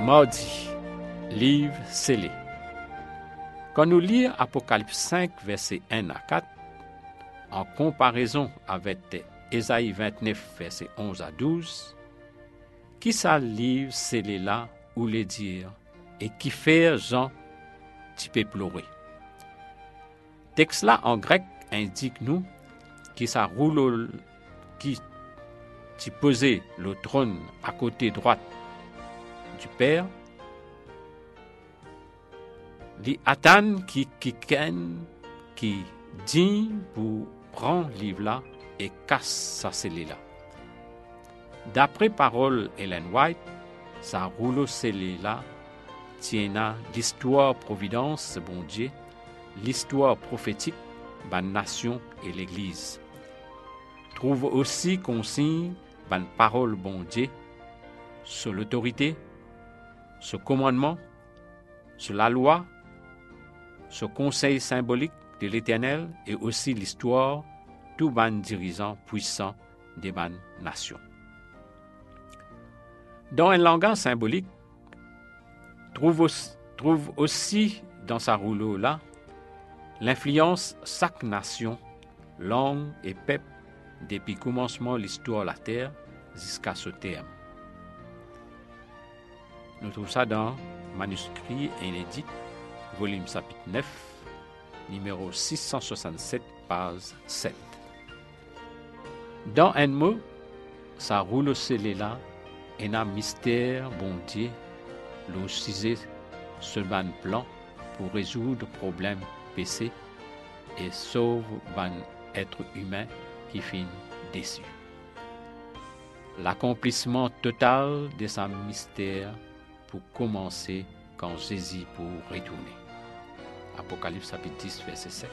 Mardi, livre scellé. Quand nous lisons Apocalypse 5, versets 1 à 4, en comparaison avec Ésaïe 29, versets 11 à 12, qui ça livre scellé là ou les dire et qui fait Jean type pleurer? Texte là en grec indique nous qui ça roule qui t'y posait le trône à côté droite du Père, les Atan qui qui qui dit pour prendre livre là et casse sa scellé là. D'après parole Ellen White, sa rouleau scellé là tient l'histoire providence bon Dieu, l'histoire prophétique, la nation et l'Église. Trouve aussi consigne ban parole bon Dieu sur l'autorité, ce commandement, sur la loi, ce conseil symbolique de l'Éternel et aussi l'histoire tout ban dirigeant puissant des ban nations. Dans un langage symbolique, trouve aussi, dans sa rouleau là l'influence chaque nation, langue et peuple depuis commencement l'histoire de la terre jusqu'à ce terme. Nous trouvons ça dans manuscrit inédit, volume chapitre 9, numéro 667, page 7. Dans un mot, ça roule scellé là, et un mystère bon Dieu, ce ban plan pour résoudre problème PC et sauve ban être humain qui finit déçu. L'accomplissement total de sa mystère pour commencer quand Jésus pour retourner. Apocalypse chapitre 10, verset 7.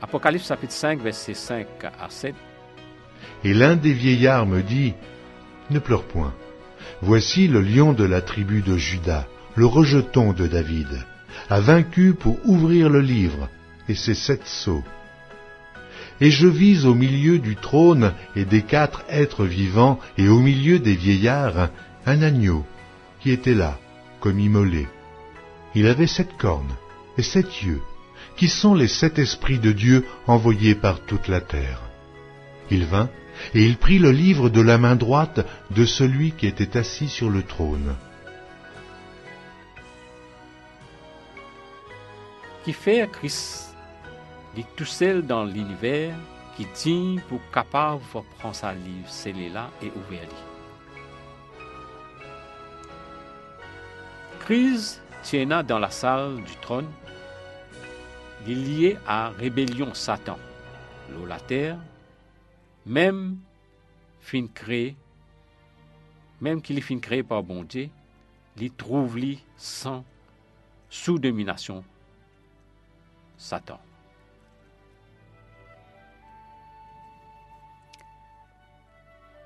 Apocalypse chapitre 5, verset 5 à 7. Et l'un des vieillards me dit, Ne pleure point. Voici le lion de la tribu de Judas, le rejeton de David, a vaincu pour ouvrir le livre et ses sept sceaux. Et je vis au milieu du trône et des quatre êtres vivants et au milieu des vieillards un agneau qui était là, comme immolé. Il avait sept cornes et sept yeux, qui sont les sept esprits de Dieu envoyés par toute la terre. Il vint et il prit le livre de la main droite de celui qui était assis sur le trône. Dit tout seul dans l'univers, qui tient pour capable de prendre sa livre, scellé là et ouvert. Christ tient dans la salle du trône, lié à rébellion Satan, l'eau la terre, même fin même qu'il est fin créé par bon Dieu, trouve lui sans sous domination Satan.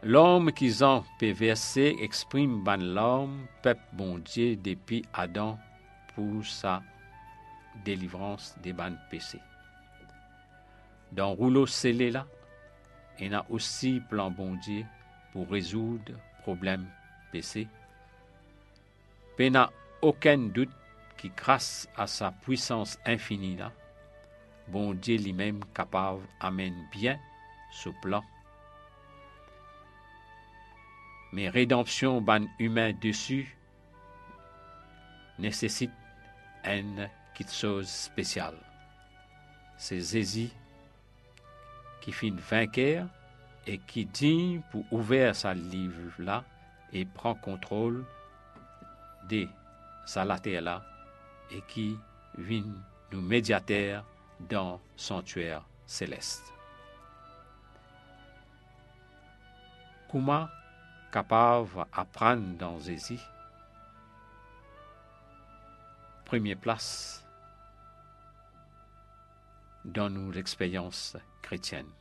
L'homme qui en perversé exprime ban l'homme, peuple bon Dieu depuis Adam pour sa délivrance des ban péchés. Dans rouleau scellé là, il a aussi plan bon Dieu pour résoudre problème péché. Il n'y a aucun doute qui, grâce à sa puissance infinie là, bon Dieu lui-même capable amène bien ce plan. Mais rédemption ban humain dessus nécessite une chose spéciale. C'est Zézi qui finit vainqueur et qui dit pour ouvrir sa livre là et prend contrôle de sa terre là et qui vient nous médiateur dans sanctuaire céleste. Capable apprendre dans Zézi? Première place dans nos expériences chrétiennes.